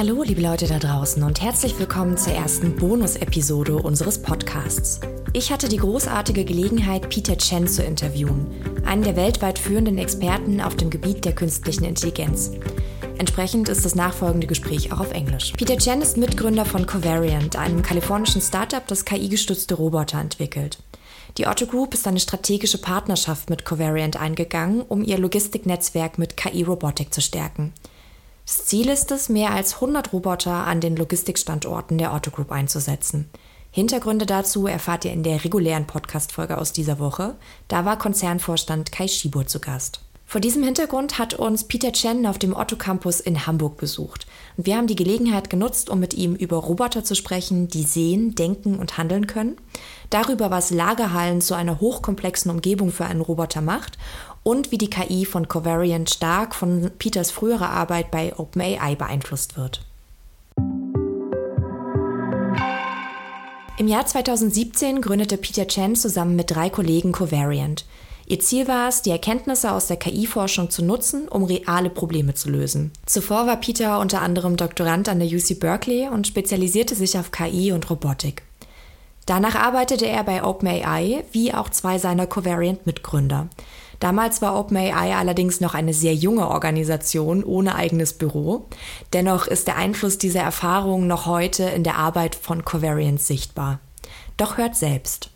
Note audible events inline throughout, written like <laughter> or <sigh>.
Hallo, liebe Leute da draußen und herzlich willkommen zur ersten Bonus-Episode unseres Podcasts. Ich hatte die großartige Gelegenheit, Peter Chen zu interviewen, einen der weltweit führenden Experten auf dem Gebiet der künstlichen Intelligenz. Entsprechend ist das nachfolgende Gespräch auch auf Englisch. Peter Chen ist Mitgründer von Covariant, einem kalifornischen Startup, das KI-gestützte Roboter entwickelt. Die Otto Group ist eine strategische Partnerschaft mit Covariant eingegangen, um ihr Logistiknetzwerk mit KI-Robotik zu stärken. Das Ziel ist es, mehr als 100 Roboter an den Logistikstandorten der Otto Group einzusetzen. Hintergründe dazu erfahrt ihr in der regulären Podcast-Folge aus dieser Woche. Da war Konzernvorstand Kai Schibur zu Gast. Vor diesem Hintergrund hat uns Peter Chen auf dem Otto Campus in Hamburg besucht. Und wir haben die Gelegenheit genutzt, um mit ihm über Roboter zu sprechen, die sehen, denken und handeln können, darüber, was Lagerhallen zu einer hochkomplexen Umgebung für einen Roboter macht und wie die KI von Covariant stark von Peters früherer Arbeit bei OpenAI beeinflusst wird. Im Jahr 2017 gründete Peter Chen zusammen mit drei Kollegen Covariant. Ihr Ziel war es, die Erkenntnisse aus der KI-Forschung zu nutzen, um reale Probleme zu lösen. Zuvor war Peter unter anderem Doktorand an der UC Berkeley und spezialisierte sich auf KI und Robotik. Danach arbeitete er bei OpenAI, wie auch zwei seiner Covariant-Mitgründer. Damals war OpenAI allerdings noch eine sehr junge Organisation ohne eigenes Büro. Dennoch ist der Einfluss dieser Erfahrung noch heute in der Arbeit von Covariant sichtbar. Doch hört selbst.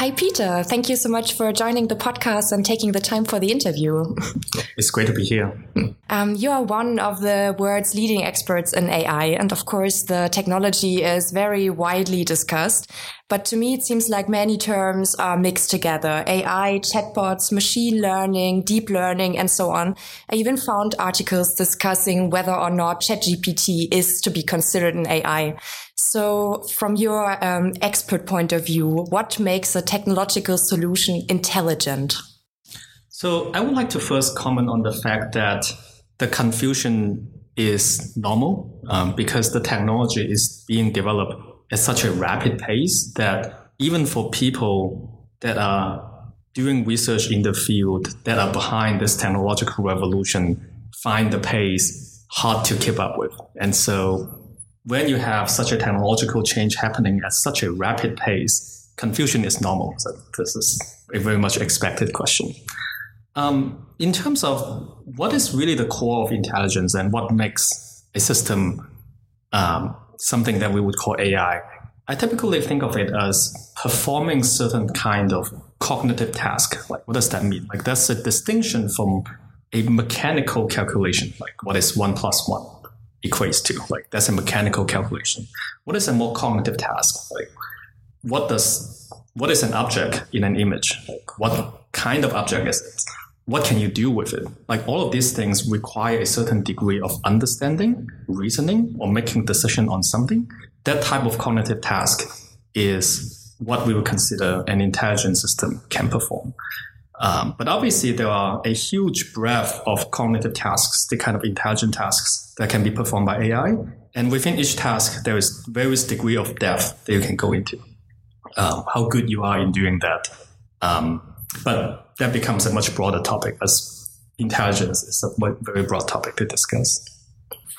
Hi, Peter. Thank you so much for joining the podcast and taking the time for the interview. <laughs> It's great to be here. Um, you are one of the world's leading experts in AI, and of course, the technology is very widely discussed. But to me, it seems like many terms are mixed together. AI, chatbots, machine learning, deep learning, and so on. I even found articles discussing whether or not ChatGPT is to be considered an AI. So, from your um, expert point of view, what makes a technological solution intelligent? So, I would like to first comment on the fact that the confusion is normal um, because the technology is being developed at such a rapid pace that even for people that are doing research in the field that are behind this technological revolution find the pace hard to keep up with. And so when you have such a technological change happening at such a rapid pace, confusion is normal. So this is a very much expected question. Um, in terms of what is really the core of intelligence and what makes a system um, something that we would call AI, I typically think of it as performing certain kind of cognitive task. Like, what does that mean? Like, that's a distinction from a mechanical calculation. Like, what is one plus one? Equates to. Like that's a mechanical calculation. What is a more cognitive task? Like what does what is an object in an image? Like what kind of object is it? What can you do with it? Like all of these things require a certain degree of understanding, reasoning, or making decision on something. That type of cognitive task is what we would consider an intelligent system can perform. Um, but obviously, there are a huge breadth of cognitive tasks, the kind of intelligent tasks that can be performed by AI. And within each task, there is various degree of depth that you can go into. Um, how good you are in doing that. Um, but that becomes a much broader topic as intelligence is a very broad topic to discuss.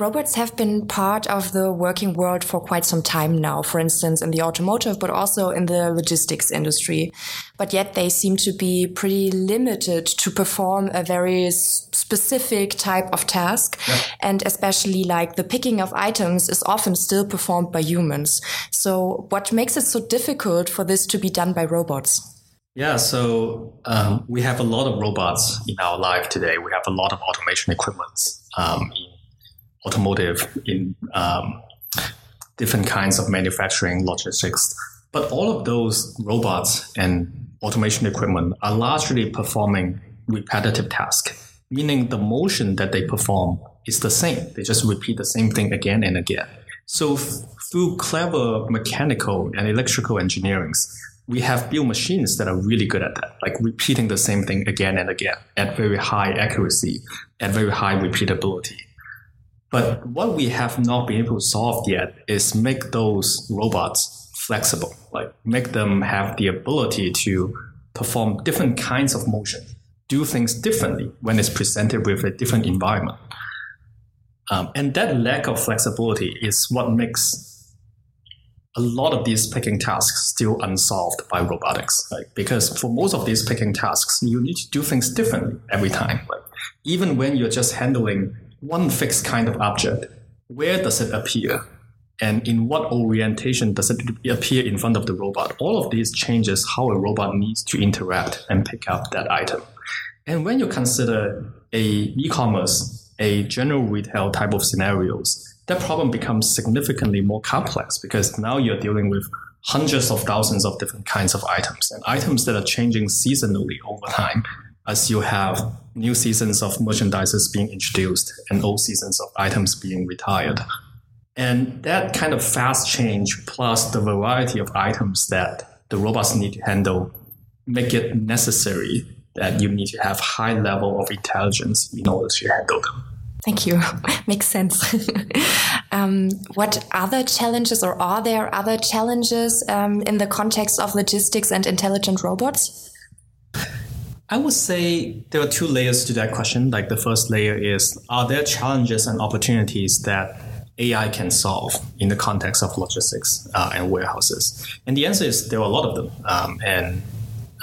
Robots have been part of the working world for quite some time now, for instance, in the automotive, but also in the logistics industry. But yet they seem to be pretty limited to perform a very specific type of task. Yeah. And especially like the picking of items is often still performed by humans. So what makes it so difficult for this to be done by robots? Yeah, so um, we have a lot of robots in our life today. We have a lot of automation equipment um, in automotive, in um, different kinds of manufacturing, logistics. But all of those robots and automation equipment are largely performing repetitive tasks, meaning the motion that they perform is the same. They just repeat the same thing again and again. So f- through clever mechanical and electrical engineerings, we have built machines that are really good at that, like repeating the same thing again and again at very high accuracy, at very high repeatability. But what we have not been able to solve yet is make those robots flexible, like make them have the ability to perform different kinds of motion, do things differently when it's presented with a different environment. Um, and that lack of flexibility is what makes a lot of these picking tasks still unsolved by robotics. Like, because for most of these picking tasks, you need to do things differently every time. Like, even when you're just handling one fixed kind of object, where does it appear? And in what orientation does it appear in front of the robot? All of these changes how a robot needs to interact and pick up that item. And when you consider a e-commerce, a general retail type of scenarios, that problem becomes significantly more complex because now you're dealing with hundreds of thousands of different kinds of items and items that are changing seasonally over time as you have new seasons of merchandises being introduced and old seasons of items being retired. And that kind of fast change plus the variety of items that the robots need to handle make it necessary that you need to have high level of intelligence in order to handle them. Thank you. <laughs> Makes sense. <laughs> um, what other challenges, or are there other challenges um, in the context of logistics and intelligent robots? I would say there are two layers to that question. Like the first layer is Are there challenges and opportunities that AI can solve in the context of logistics uh, and warehouses? And the answer is there are a lot of them. Um, and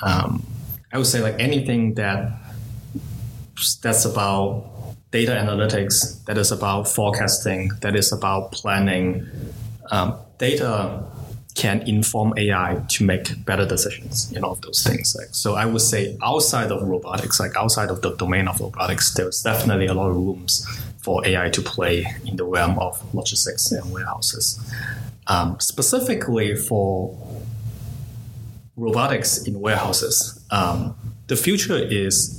um, I would say, like anything that that's about data analytics, that is about forecasting, that is about planning. Um, data can inform AI to make better decisions in all of those things. Like, so I would say outside of robotics, like outside of the domain of robotics, there's definitely a lot of rooms for AI to play in the realm of logistics and warehouses. Um, specifically for robotics in warehouses, um, the future is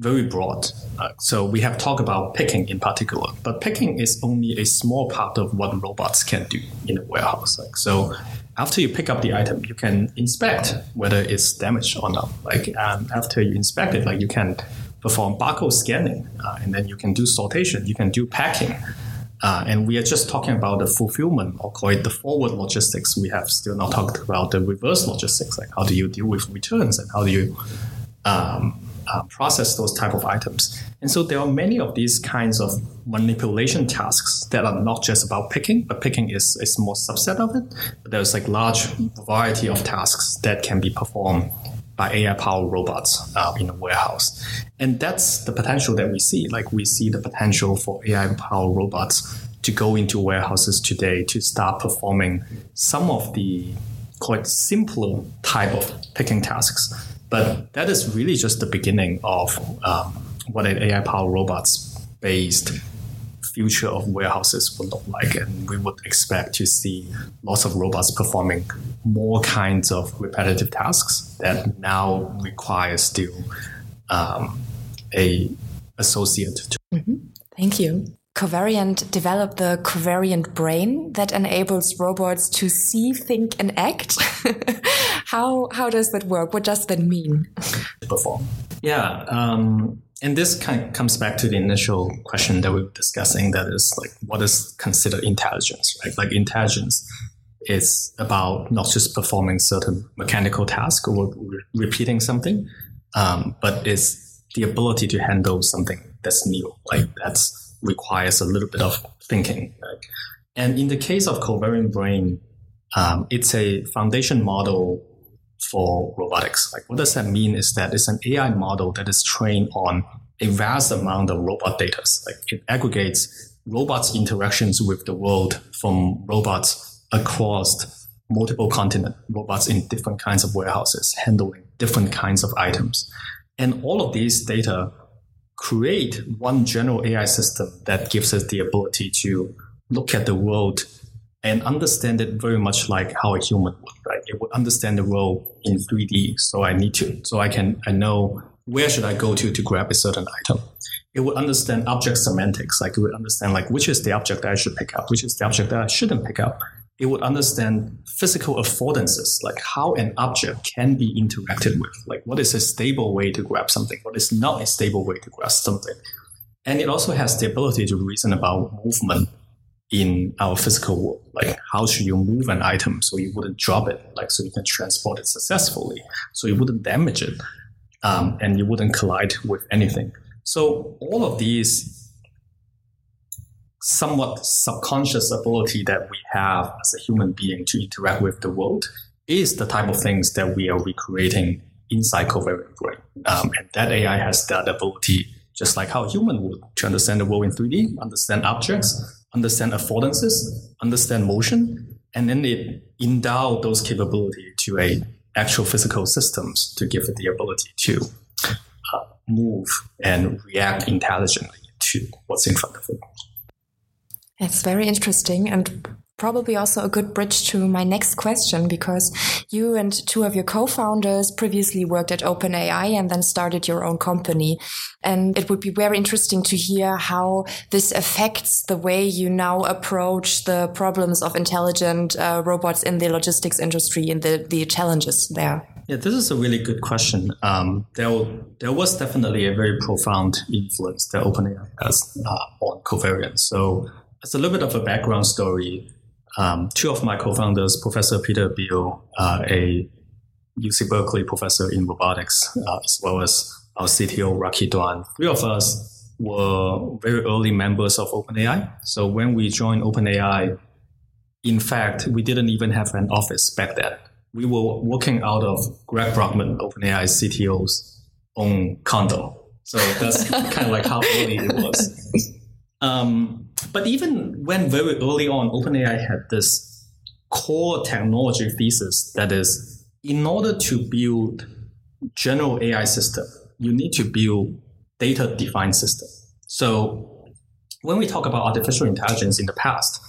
very broad. Uh, so we have talked about picking in particular, but picking is only a small part of what robots can do in a warehouse. Like, so after you pick up the item, you can inspect whether it's damaged or not. Like um, after you inspect it, like you can perform barcode scanning, uh, and then you can do sortation, you can do packing. Uh, and we are just talking about the fulfillment, or call it the forward logistics. We have still not talked about the reverse logistics, like how do you deal with returns and how do you um, uh, process those type of items. And so there are many of these kinds of manipulation tasks that are not just about picking, but picking is a small subset of it. But there's like large variety of tasks that can be performed by AI powered robots uh, in a warehouse. And that's the potential that we see. Like we see the potential for AI powered robots to go into warehouses today to start performing some of the quite simpler type of picking tasks but that is really just the beginning of um, what an AI powered robots based future of warehouses would look like. And we would expect to see lots of robots performing more kinds of repetitive tasks that now require still um, a associate. Mm-hmm. Thank you. Covariant developed the covariant brain that enables robots to see, think, and act. <laughs> how how does that work? What does that mean? Perform. Yeah, um, and this kind of comes back to the initial question that we were discussing. That is like, what is considered intelligence? Right? Like intelligence is about not just performing certain mechanical tasks or re- repeating something, um, but is the ability to handle something that's new. Like that's requires a little bit of thinking. Right? And in the case of covariant brain, um, it's a foundation model for robotics. Like what does that mean is that it's an AI model that is trained on a vast amount of robot data. Like it aggregates robots' interactions with the world from robots across multiple continents, robots in different kinds of warehouses, handling different kinds of items. And all of these data create one general AI system that gives us the ability to look at the world and understand it very much like how a human would, right? It would understand the world in 3D. So I need to, so I can, I know where should I go to to grab a certain item. It would understand object semantics. Like it would understand like which is the object that I should pick up, which is the object that I shouldn't pick up it would understand physical affordances, like how an object can be interacted with, like what is a stable way to grab something, what is not a stable way to grab something. And it also has the ability to reason about movement in our physical world, like how should you move an item so you wouldn't drop it, like so you can transport it successfully, so you wouldn't damage it, um, and you wouldn't collide with anything. So all of these somewhat subconscious ability that we have as a human being to interact with the world is the type of things that we are recreating inside covariant brain. Um, and that AI has that ability, just like how human would, to understand the world in 3D, understand objects, understand affordances, understand motion, and then it endow those capability to a actual physical systems to give it the ability to uh, move and react intelligently to what's in front of it. It's very interesting and probably also a good bridge to my next question because you and two of your co-founders previously worked at OpenAI and then started your own company. And it would be very interesting to hear how this affects the way you now approach the problems of intelligent uh, robots in the logistics industry and the, the challenges there. Yeah, this is a really good question. Um, there, there was definitely a very profound influence that OpenAI has uh, on Covariant. So it's a little bit of a background story um, two of my co-founders, Professor Pieter Abbeel, uh, a UC Berkeley professor in robotics, uh, as well as our CTO Rocky Duan. Three of us were very early members of OpenAI. So when we joined OpenAI, in fact, we didn't even have an office back then. We were working out of Greg Brockman, OpenAI CTO's own condo. So that's <laughs> kind of like how early it was. Um, but even when very early on, OpenAI had this core technology thesis that is, in order to build general AI system, you need to build data-defined system. So when we talk about artificial intelligence in the past,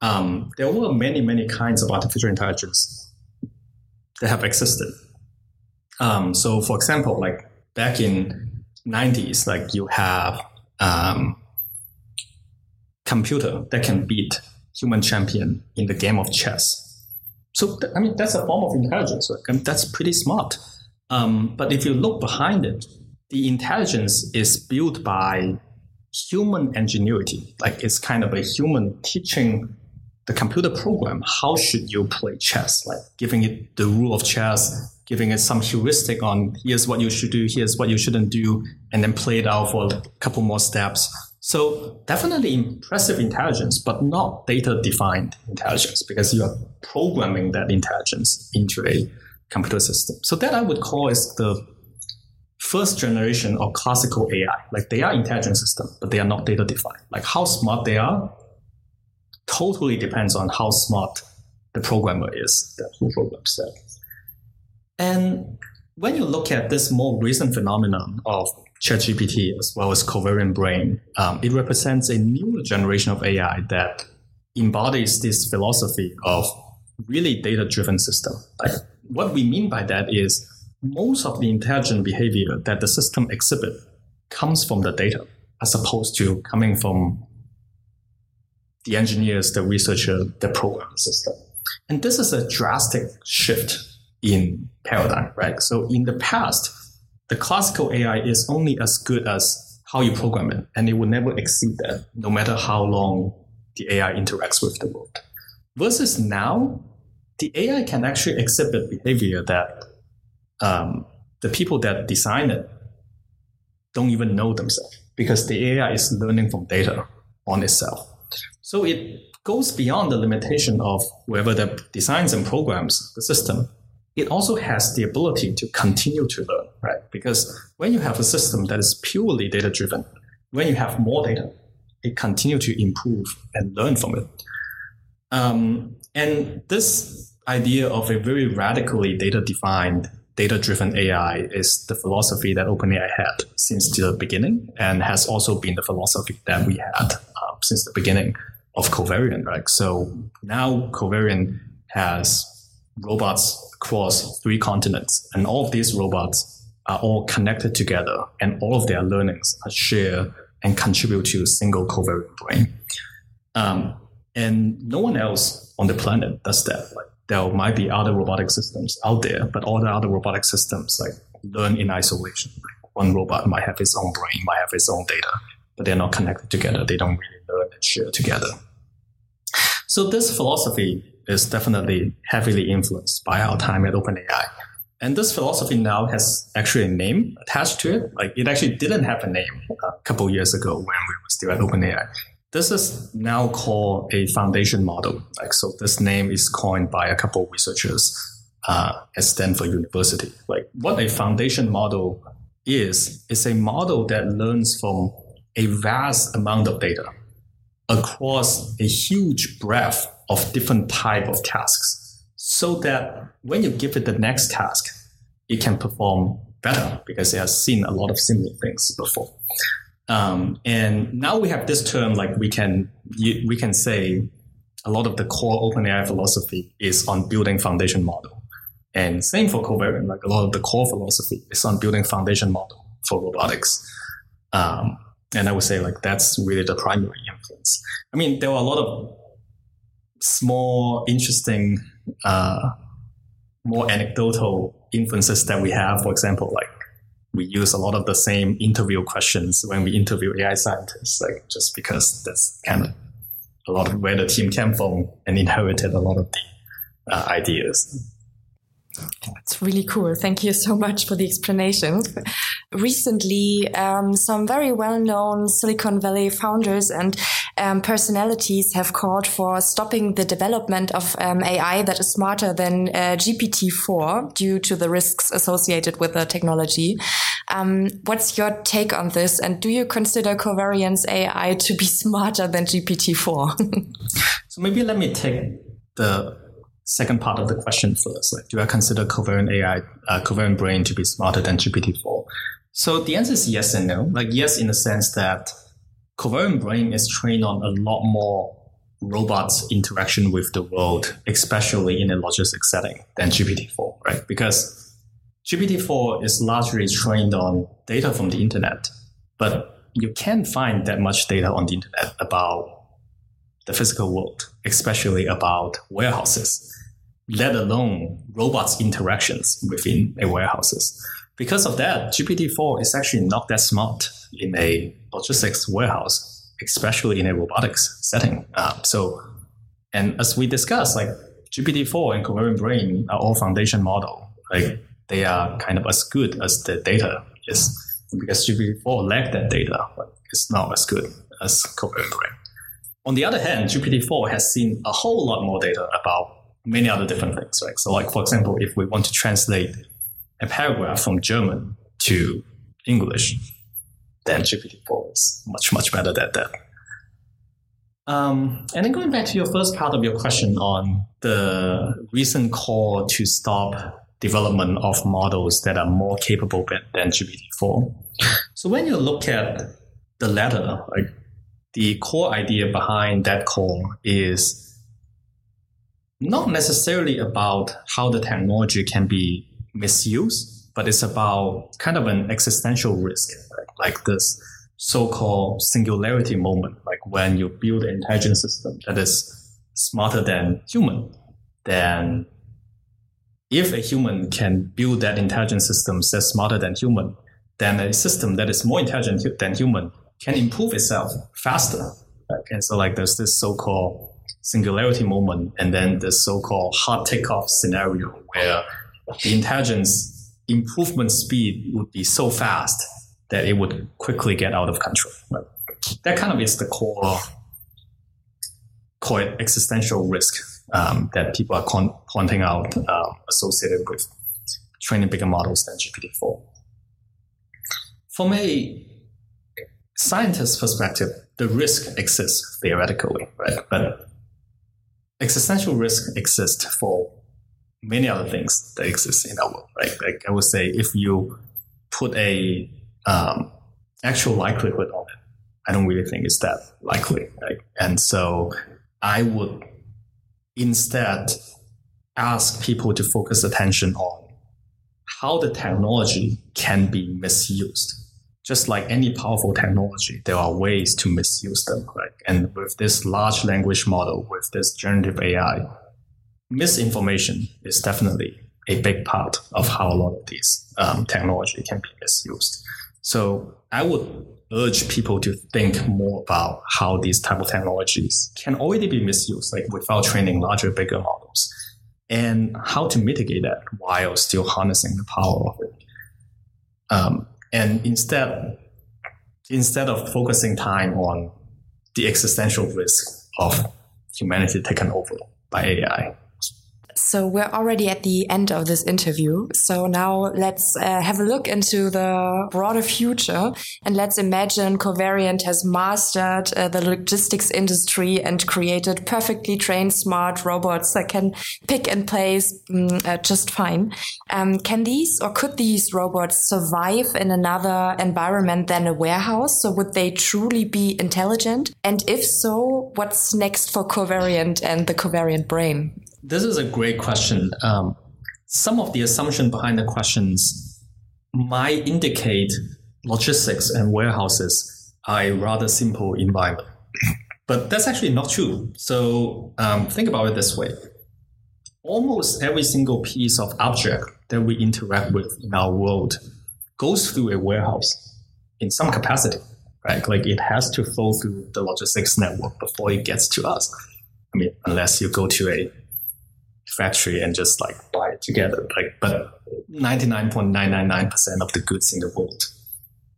um, there were many, many kinds of artificial intelligence that have existed. Um, so, for example, like back in 90s, like you have um, computer that can beat human champion in the game of chess. So th- I mean that's a form of intelligence. Right? I mean, that's pretty smart. Um, but if you look behind it, the intelligence is built by human ingenuity. Like it's kind of a human teaching the computer program how should you play chess, like giving it the rule of chess, giving it some heuristic on here's what you should do, here's what you shouldn't do, and then play it out for a couple more steps so definitely impressive intelligence, but not data defined intelligence because you are programming that intelligence into a computer system. So that I would call is the first generation of classical AI. Like they are intelligent system, but they are not data defined. Like how smart they are totally depends on how smart the programmer is that who programs that. And when you look at this more recent phenomenon of ChatGPT as well as Covariant Brain, um, it represents a new generation of AI that embodies this philosophy of really data-driven system. Like what we mean by that is most of the intelligent behavior that the system exhibit comes from the data as opposed to coming from the engineers, the researcher, the program system. And this is a drastic shift in paradigm, right? So in the past, the classical AI is only as good as how you program it, and it will never exceed that, no matter how long the AI interacts with the world. Versus now, the AI can actually exhibit behavior that um, the people that design it don't even know themselves because the AI is learning from data on itself. So it goes beyond the limitation of whoever that designs and programs the system it also has the ability to continue to learn, right? Because when you have a system that is purely data driven, when you have more data, it continue to improve and learn from it. Um, and this idea of a very radically data defined, data driven AI is the philosophy that OpenAI had since the beginning and has also been the philosophy that we had uh, since the beginning of Covariant, right? So now Covariant has robots across three continents. And all of these robots are all connected together and all of their learnings are shared and contribute to a single covariant brain. Um, and no one else on the planet does that. Like there might be other robotic systems out there, but all the other robotic systems like learn in isolation. one robot might have its own brain, might have its own data, but they're not connected together. They don't really learn and share together. So this philosophy is definitely heavily influenced by our time at OpenAI. And this philosophy now has actually a name attached to it. Like it actually didn't have a name a couple years ago when we were still at OpenAI. this is now called a foundation model. Like so, this name is coined by a couple of researchers uh, at Stanford University. Like what a foundation model is is a model that learns from a vast amount of data across a huge breadth of different type of tasks so that when you give it the next task it can perform better because it has seen a lot of similar things before. Um, and now we have this term like we can we can say a lot of the core OpenAI philosophy is on building foundation model. And same for covariant like a lot of the core philosophy is on building foundation model for robotics. Um, and I would say like that's really the primary influence. I mean, there were a lot of small, interesting, uh, more anecdotal influences that we have. For example, like we use a lot of the same interview questions when we interview AI scientists, like just because that's kind of a lot of where the team came from and inherited a lot of the uh, ideas. It's really cool. Thank you so much for the explanation. Recently, um, some very well-known Silicon Valley founders and um, personalities have called for stopping the development of um, AI that is smarter than uh, GPT-4 due to the risks associated with the technology. Um, what's your take on this? And do you consider Covariant's AI to be <laughs> smarter than GPT-4? so maybe let me take the second part of the question first. Like, do I consider covariant AI, uh, brain to be smarter than GPT-4? So the answer is yes and no. Like, yes, in the sense that covariant brain is trained on a lot more robots interaction with the world, especially in a logistic setting than GPT-4, right? Because GPT-4 is largely trained on data from the internet, but you can't find that much data on the internet about the physical world, especially about warehouses let alone robots' interactions within a warehouses. Because of that, GPT-4 is actually not that smart in a logistics warehouse, especially in a robotics setting. Uh, so, and as we discussed, like GPT-4 and Covariant Brain are all foundation model. Like they are kind of as good as the data is because GPT-4 lack that data, but it's not as good as Covariant Brain. On the other hand, GPT-4 has seen a whole lot more data about many other different things, right? So, like for example, if we want to translate a paragraph from German to English, then GPT-4 is much much better than that. Um, and then going back to your first part of your question on the recent call to stop development of models that are more capable than GPT-4. So when you look at the latter, like the core idea behind that call is not necessarily about how the technology can be misused, but it's about kind of an existential risk, like this so-called singularity moment, like when you build an intelligent system that is smarter than human, then if a human can build that intelligent system that's smarter than human, then a system that is more intelligent than human can improve itself faster. And so like there's this so-called singularity moment and then the so-called hard takeoff scenario where the intelligence improvement speed would be so fast that it would quickly get out of control. But that kind of is the core, core existential risk um, that people are con- pointing out uh, associated with training bigger models than GPT-4. From a scientist perspective, the risk exists theoretically, right? But existential risk exists for many other things that exist in our world, right? Like I would say, if you put a um, actual likelihood on it, I don't really think it's that likely, right? And so I would instead ask people to focus attention on how the technology can be misused just like any powerful technology, there are ways to misuse them, right? And with this large language model, with this generative AI, misinformation is definitely a big part of how a lot of these um, technology can be misused. So I would urge people to think more about how these type of technologies can already be misused, like without training larger, bigger models, and how to mitigate that while still harnessing the power of it. Um, and instead, instead of focusing time on the existential risk of humanity taken over by AI. So we're already at the end of this interview. So now let's uh, have a look into the broader future and let's imagine Covariant has mastered uh, the logistics industry and created perfectly trained smart robots that can pick and place um, uh, just fine. Um, can these or could these robots survive in another environment than a warehouse? So would they truly be intelligent? And if so, what's next for Covariant and the Covariant brain? This is a great question. Um, some of the assumption behind the questions might indicate logistics and warehouses are a rather simple environment. But that's actually not true. So um, think about it this way. Almost every single piece of object that we interact with in our world goes through a warehouse in some capacity, right? Like it has to flow through the logistics network before it gets to us. I mean, unless you go to a factory and just like buy it together. Like, but 99.999% of the goods in the world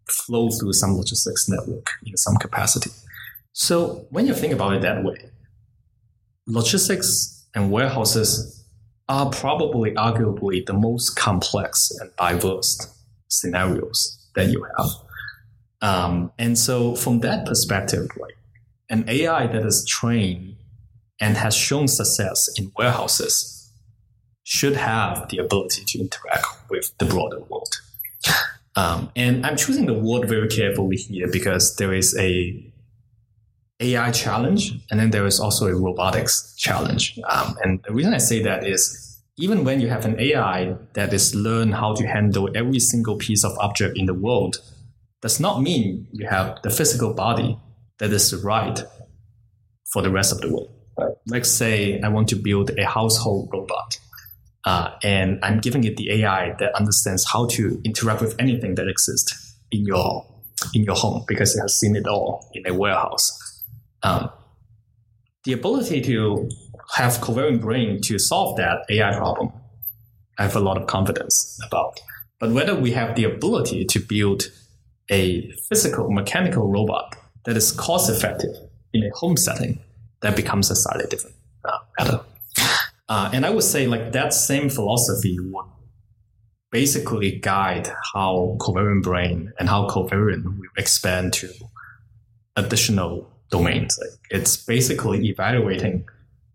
flow through some logistics network in some capacity. So when you think about it that way, logistics and warehouses are probably arguably the most complex and diverse scenarios that you have. Um, and so from that perspective, like an AI that is trained and has shown success in warehouses should have the ability to interact with the broader world. Um, and I'm choosing the word very carefully here because there is a AI challenge, and then there is also a robotics challenge. Um, and the reason I say that is even when you have an AI that is learn how to handle every single piece of object in the world, does not mean you have the physical body that is right for the rest of the world. Let's say I want to build a household robot. Uh, and I'm giving it the AI that understands how to interact with anything that exists in your in your home because it has seen it all in a warehouse. Um, the ability to have covariant brain to solve that AI problem, I have a lot of confidence about. But whether we have the ability to build a physical mechanical robot that is cost effective in a home setting that becomes a slightly different uh, matter. Uh, and I would say like that same philosophy would basically guide how covariant brain and how covariant will expand to additional domains. Like it's basically evaluating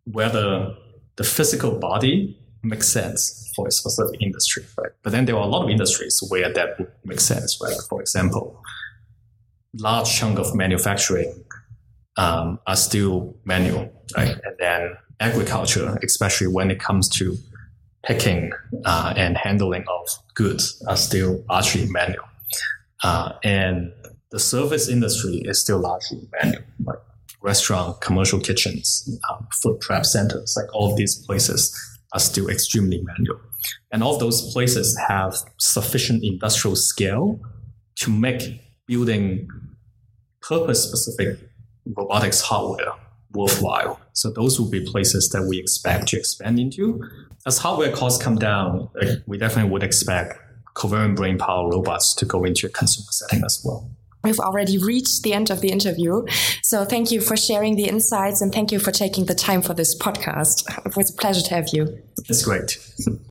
whether the physical body makes sense for a specific industry, right? But then there are a lot of industries where that would make sense, right? For example, large chunk of manufacturing um, are still manual, right? And then agriculture, especially when it comes to picking uh, and handling of goods, are still largely manual. Uh, and the service industry is still largely manual, like restaurant, commercial kitchens, um, food prep centers, like all these places are still extremely manual. And all those places have sufficient industrial scale to make building purpose specific robotics hardware worthwhile. So those will be places that we expect to expand into. As hardware costs come down, we definitely would expect covariant brain power robots to go into a consumer setting as well. We've already reached the end of the interview. So thank you for sharing the insights and thank you for taking the time for this podcast. It was a pleasure to have you. It's great. <laughs>